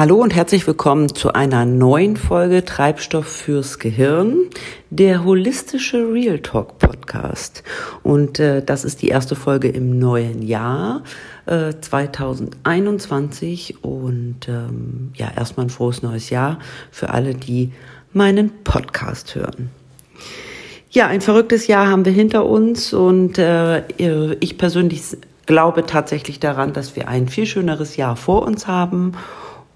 Hallo und herzlich willkommen zu einer neuen Folge Treibstoff fürs Gehirn, der holistische Real Talk Podcast. Und äh, das ist die erste Folge im neuen Jahr äh, 2021. Und ähm, ja, erstmal ein frohes neues Jahr für alle, die meinen Podcast hören. Ja, ein verrücktes Jahr haben wir hinter uns und äh, ich persönlich glaube tatsächlich daran, dass wir ein viel schöneres Jahr vor uns haben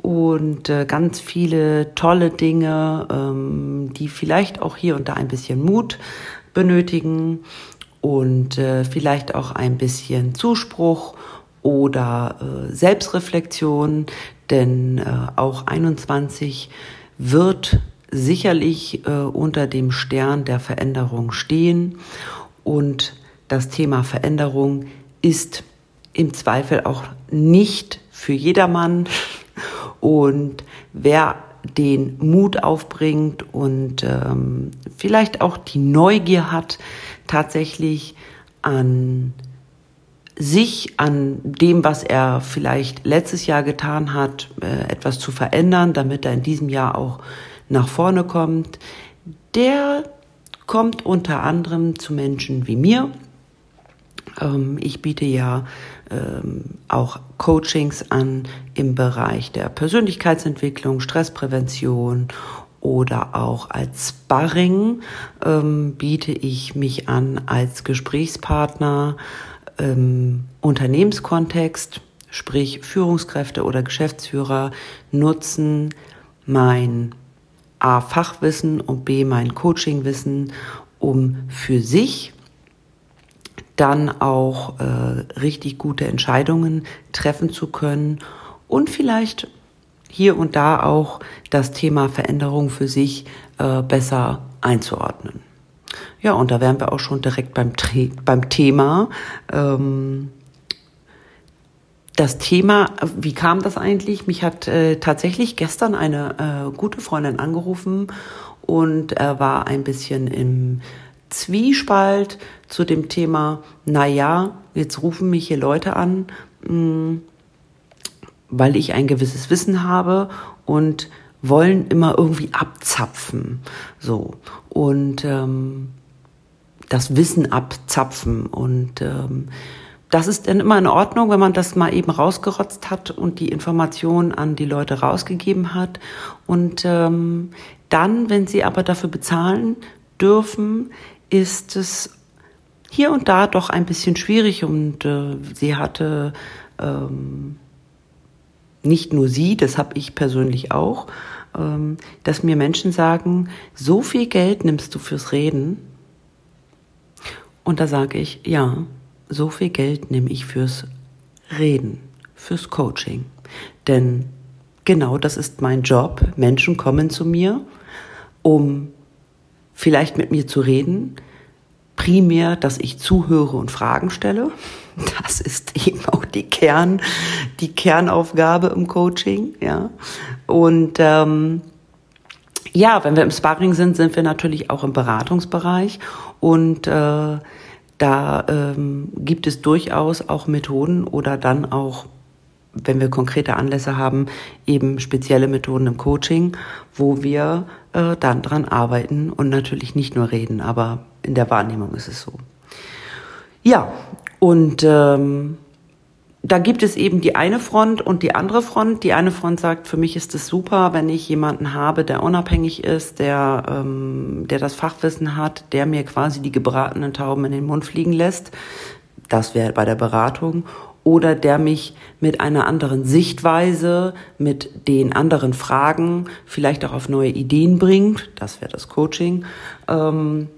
und äh, ganz viele tolle Dinge, ähm, die vielleicht auch hier und da ein bisschen Mut benötigen und äh, vielleicht auch ein bisschen Zuspruch oder äh, Selbstreflexion, denn äh, auch 21 wird sicherlich äh, unter dem Stern der Veränderung stehen. Und das Thema Veränderung ist im Zweifel auch nicht für jedermann und wer den Mut aufbringt und ähm, vielleicht auch die Neugier hat, tatsächlich an sich, an dem, was er vielleicht letztes Jahr getan hat, äh, etwas zu verändern, damit er in diesem Jahr auch nach vorne kommt, der kommt unter anderem zu Menschen wie mir. Ähm, ich biete ja ähm, auch Coachings an im Bereich der Persönlichkeitsentwicklung, Stressprävention oder auch als Sparring ähm, biete ich mich an als Gesprächspartner im Unternehmenskontext, sprich Führungskräfte oder Geschäftsführer nutzen mein A Fachwissen und B mein Coachingwissen, um für sich dann auch äh, richtig gute Entscheidungen treffen zu können und vielleicht hier und da auch das Thema Veränderung für sich äh, besser einzuordnen. Ja, und da wären wir auch schon direkt beim, beim Thema. Ähm, das Thema, wie kam das eigentlich? Mich hat äh, tatsächlich gestern eine äh, gute Freundin angerufen und er war ein bisschen im Zwiespalt zu dem Thema, na ja, jetzt rufen mich hier Leute an, mm, weil ich ein gewisses Wissen habe und wollen immer irgendwie abzapfen. So. Und ähm, das Wissen abzapfen. Und ähm, das ist dann immer in Ordnung, wenn man das mal eben rausgerotzt hat und die Information an die Leute rausgegeben hat. Und ähm, dann, wenn sie aber dafür bezahlen dürfen, ist es hier und da doch ein bisschen schwierig und äh, sie hatte ähm, nicht nur sie, das habe ich persönlich auch, ähm, dass mir Menschen sagen, so viel Geld nimmst du fürs Reden. Und da sage ich, ja, so viel Geld nehme ich fürs Reden, fürs Coaching. Denn genau das ist mein Job. Menschen kommen zu mir, um vielleicht mit mir zu reden, primär, dass ich zuhöre und Fragen stelle. Das ist eben auch die Kern, die Kernaufgabe im Coaching, ja. Und ähm, ja, wenn wir im Sparring sind, sind wir natürlich auch im Beratungsbereich und äh, da ähm, gibt es durchaus auch Methoden oder dann auch wenn wir konkrete Anlässe haben, eben spezielle Methoden im Coaching, wo wir äh, dann dran arbeiten und natürlich nicht nur reden, aber in der Wahrnehmung ist es so. Ja, und ähm, da gibt es eben die eine Front und die andere Front. Die eine Front sagt, für mich ist es super, wenn ich jemanden habe, der unabhängig ist, der, ähm, der das Fachwissen hat, der mir quasi die gebratenen Tauben in den Mund fliegen lässt. Das wäre bei der Beratung oder der mich mit einer anderen Sichtweise, mit den anderen Fragen vielleicht auch auf neue Ideen bringt, das wäre das Coaching, ähm,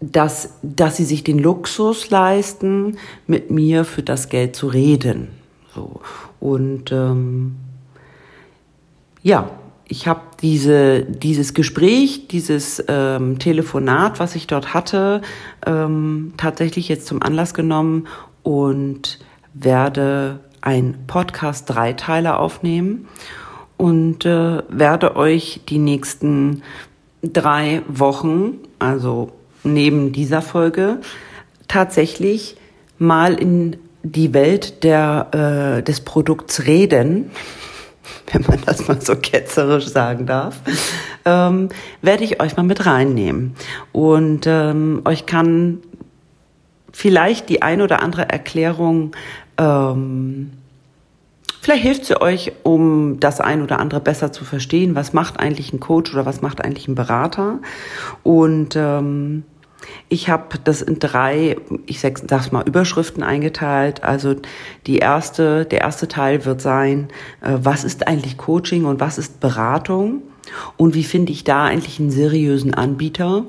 dass, dass sie sich den Luxus leisten, mit mir für das Geld zu reden. So. Und ähm, ja, ich habe diese, dieses Gespräch, dieses ähm, Telefonat, was ich dort hatte, ähm, tatsächlich jetzt zum Anlass genommen und werde ein Podcast Dreiteiler aufnehmen und äh, werde euch die nächsten drei Wochen, also neben dieser Folge, tatsächlich mal in die Welt der, äh, des Produkts reden, wenn man das mal so ketzerisch sagen darf, ähm, werde ich euch mal mit reinnehmen. Und ähm, euch kann vielleicht die ein oder andere Erklärung, ähm, vielleicht hilft sie euch, um das ein oder andere besser zu verstehen. Was macht eigentlich ein Coach oder was macht eigentlich ein Berater? Und ähm, ich habe das in drei, ich sag's mal, Überschriften eingeteilt. Also die erste, der erste Teil wird sein, äh, was ist eigentlich Coaching und was ist Beratung? Und wie finde ich da eigentlich einen seriösen Anbieter?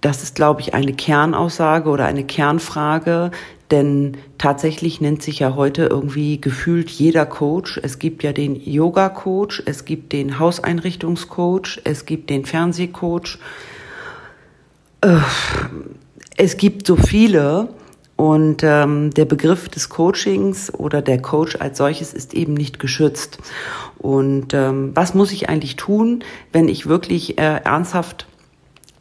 Das ist, glaube ich, eine Kernaussage oder eine Kernfrage, denn tatsächlich nennt sich ja heute irgendwie gefühlt jeder Coach. Es gibt ja den Yoga-Coach, es gibt den Hauseinrichtungscoach, es gibt den Fernsehcoach. Äh, es gibt so viele und ähm, der Begriff des Coachings oder der Coach als solches ist eben nicht geschützt. Und ähm, was muss ich eigentlich tun, wenn ich wirklich äh, ernsthaft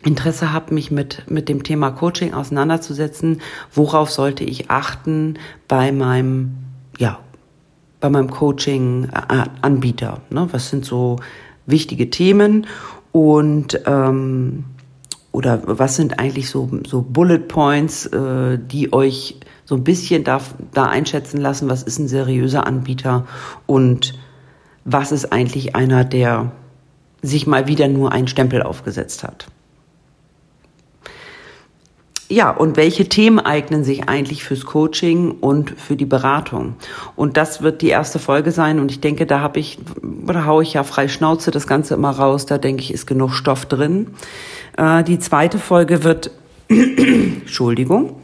Interesse habe, mich mit, mit dem Thema Coaching auseinanderzusetzen? Worauf sollte ich achten bei meinem, ja, bei meinem Coaching-Anbieter? Ne? Was sind so wichtige Themen? Und ähm, oder was sind eigentlich so, so Bullet Points, äh, die euch so ein bisschen da, da einschätzen lassen, was ist ein seriöser Anbieter und was ist eigentlich einer, der sich mal wieder nur einen Stempel aufgesetzt hat. Ja, und welche Themen eignen sich eigentlich fürs Coaching und für die Beratung? Und das wird die erste Folge sein. Und ich denke, da habe ich, oder haue ich ja frei Schnauze das Ganze immer raus. Da denke ich, ist genug Stoff drin. Äh, die zweite Folge wird, Entschuldigung,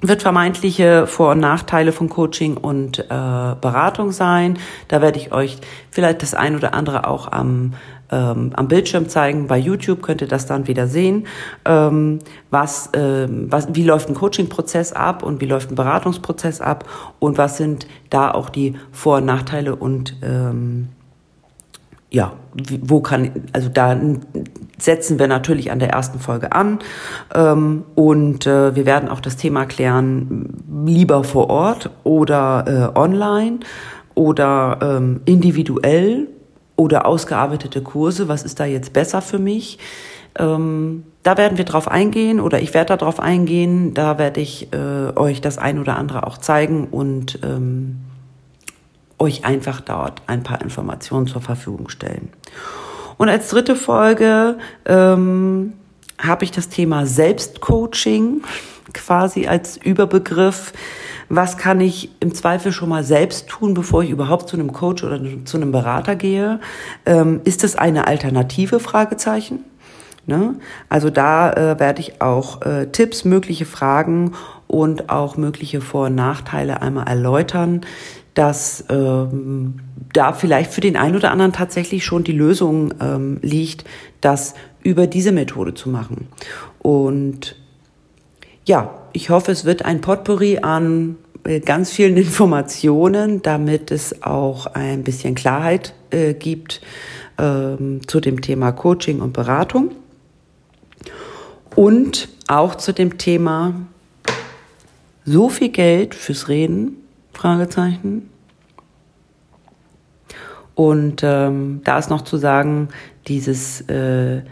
wird vermeintliche Vor- und Nachteile von Coaching und äh, Beratung sein. Da werde ich euch vielleicht das ein oder andere auch am ähm, am Bildschirm zeigen. Bei YouTube könnt ihr das dann wieder sehen. Ähm, was, ähm, was, wie läuft ein Coaching-Prozess ab und wie läuft ein Beratungsprozess ab und was sind da auch die Vor- und Nachteile und ähm, ja, wo kann, also da setzen wir natürlich an der ersten Folge an ähm, und äh, wir werden auch das Thema klären, lieber vor Ort oder äh, online oder ähm, individuell oder ausgearbeitete Kurse, was ist da jetzt besser für mich? Ähm, da werden wir drauf eingehen oder ich werde darauf eingehen. Da werde ich äh, euch das ein oder andere auch zeigen und ähm, euch einfach dort ein paar Informationen zur Verfügung stellen. Und als dritte Folge ähm, habe ich das Thema Selbstcoaching quasi als Überbegriff was kann ich im Zweifel schon mal selbst tun, bevor ich überhaupt zu einem Coach oder zu einem Berater gehe? Ähm, ist es eine Alternative? Fragezeichen. Ne? Also da äh, werde ich auch äh, Tipps, mögliche Fragen und auch mögliche Vor- und Nachteile einmal erläutern, dass ähm, da vielleicht für den einen oder anderen tatsächlich schon die Lösung ähm, liegt, das über diese Methode zu machen. Und ja, ich hoffe, es wird ein Potpourri an äh, ganz vielen Informationen, damit es auch ein bisschen Klarheit äh, gibt ähm, zu dem Thema Coaching und Beratung und auch zu dem Thema so viel Geld fürs Reden? Fragezeichen. Und ähm, da ist noch zu sagen, dieses äh,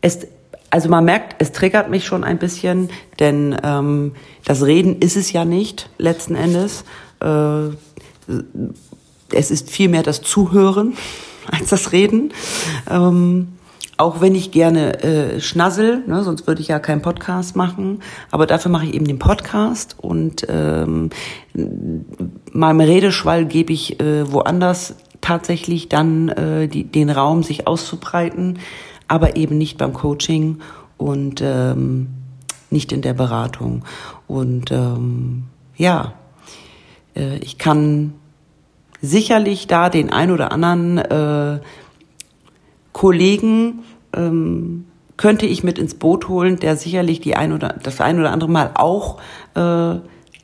es also man merkt, es triggert mich schon ein bisschen, denn ähm, das Reden ist es ja nicht letzten Endes. Äh, es ist vielmehr das Zuhören als das Reden. Ähm, auch wenn ich gerne äh, schnassel, ne, sonst würde ich ja keinen Podcast machen, aber dafür mache ich eben den Podcast und ähm, meinem Redeschwall gebe ich äh, woanders tatsächlich dann äh, die, den Raum, sich auszubreiten aber eben nicht beim Coaching und ähm, nicht in der Beratung. Und ähm, ja, äh, ich kann sicherlich da den ein oder anderen äh, Kollegen ähm, könnte ich mit ins Boot holen, der sicherlich die ein oder das ein oder andere Mal auch äh,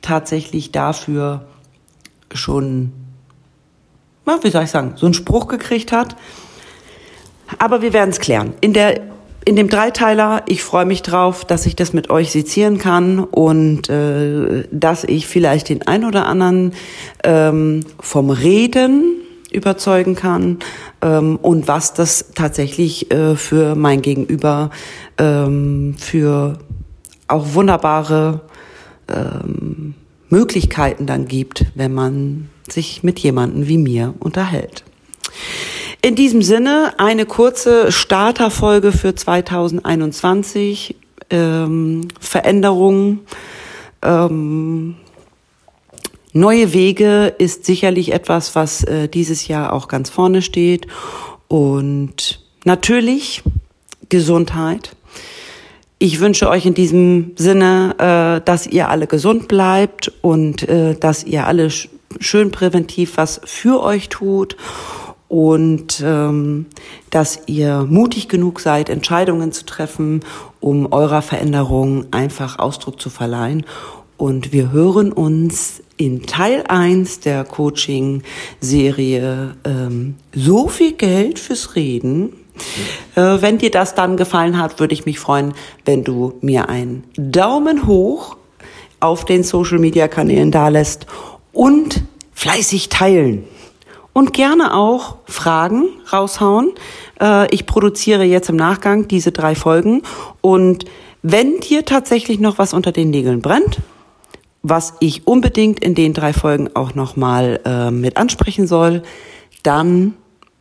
tatsächlich dafür schon, na, wie soll ich sagen, so einen Spruch gekriegt hat. Aber wir werden es klären. In der in dem Dreiteiler, ich freue mich drauf, dass ich das mit euch sezieren kann und äh, dass ich vielleicht den ein oder anderen ähm, vom Reden überzeugen kann ähm, und was das tatsächlich äh, für mein Gegenüber ähm, für auch wunderbare ähm, Möglichkeiten dann gibt, wenn man sich mit jemandem wie mir unterhält. In diesem Sinne eine kurze Starterfolge für 2021. Ähm, Veränderungen, ähm, neue Wege ist sicherlich etwas, was äh, dieses Jahr auch ganz vorne steht. Und natürlich Gesundheit. Ich wünsche euch in diesem Sinne, äh, dass ihr alle gesund bleibt und äh, dass ihr alle sch schön präventiv was für euch tut und ähm, dass ihr mutig genug seid, Entscheidungen zu treffen, um eurer Veränderung einfach Ausdruck zu verleihen. Und wir hören uns in Teil 1 der Coaching-Serie ähm, So viel Geld fürs Reden äh, wenn dir das dann gefallen hat, würde ich mich freuen, wenn du mir einen Daumen hoch auf den Social Media Kanälen dalässt und fleißig teilen. Und gerne auch Fragen raushauen. Äh, ich produziere jetzt im Nachgang diese drei Folgen. Und wenn dir tatsächlich noch was unter den Nägeln brennt, was ich unbedingt in den drei Folgen auch nochmal äh, mit ansprechen soll, dann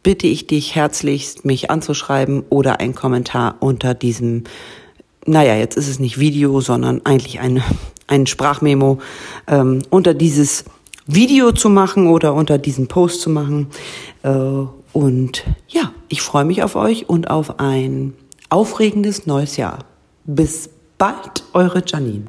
bitte ich dich herzlichst, mich anzuschreiben oder einen Kommentar unter diesem, naja, jetzt ist es nicht Video, sondern eigentlich eine, ein Sprachmemo, ähm, unter dieses Video zu machen oder unter diesen Post zu machen. Äh, und ja, ich freue mich auf euch und auf ein aufregendes neues Jahr. Bis bald, eure Janine.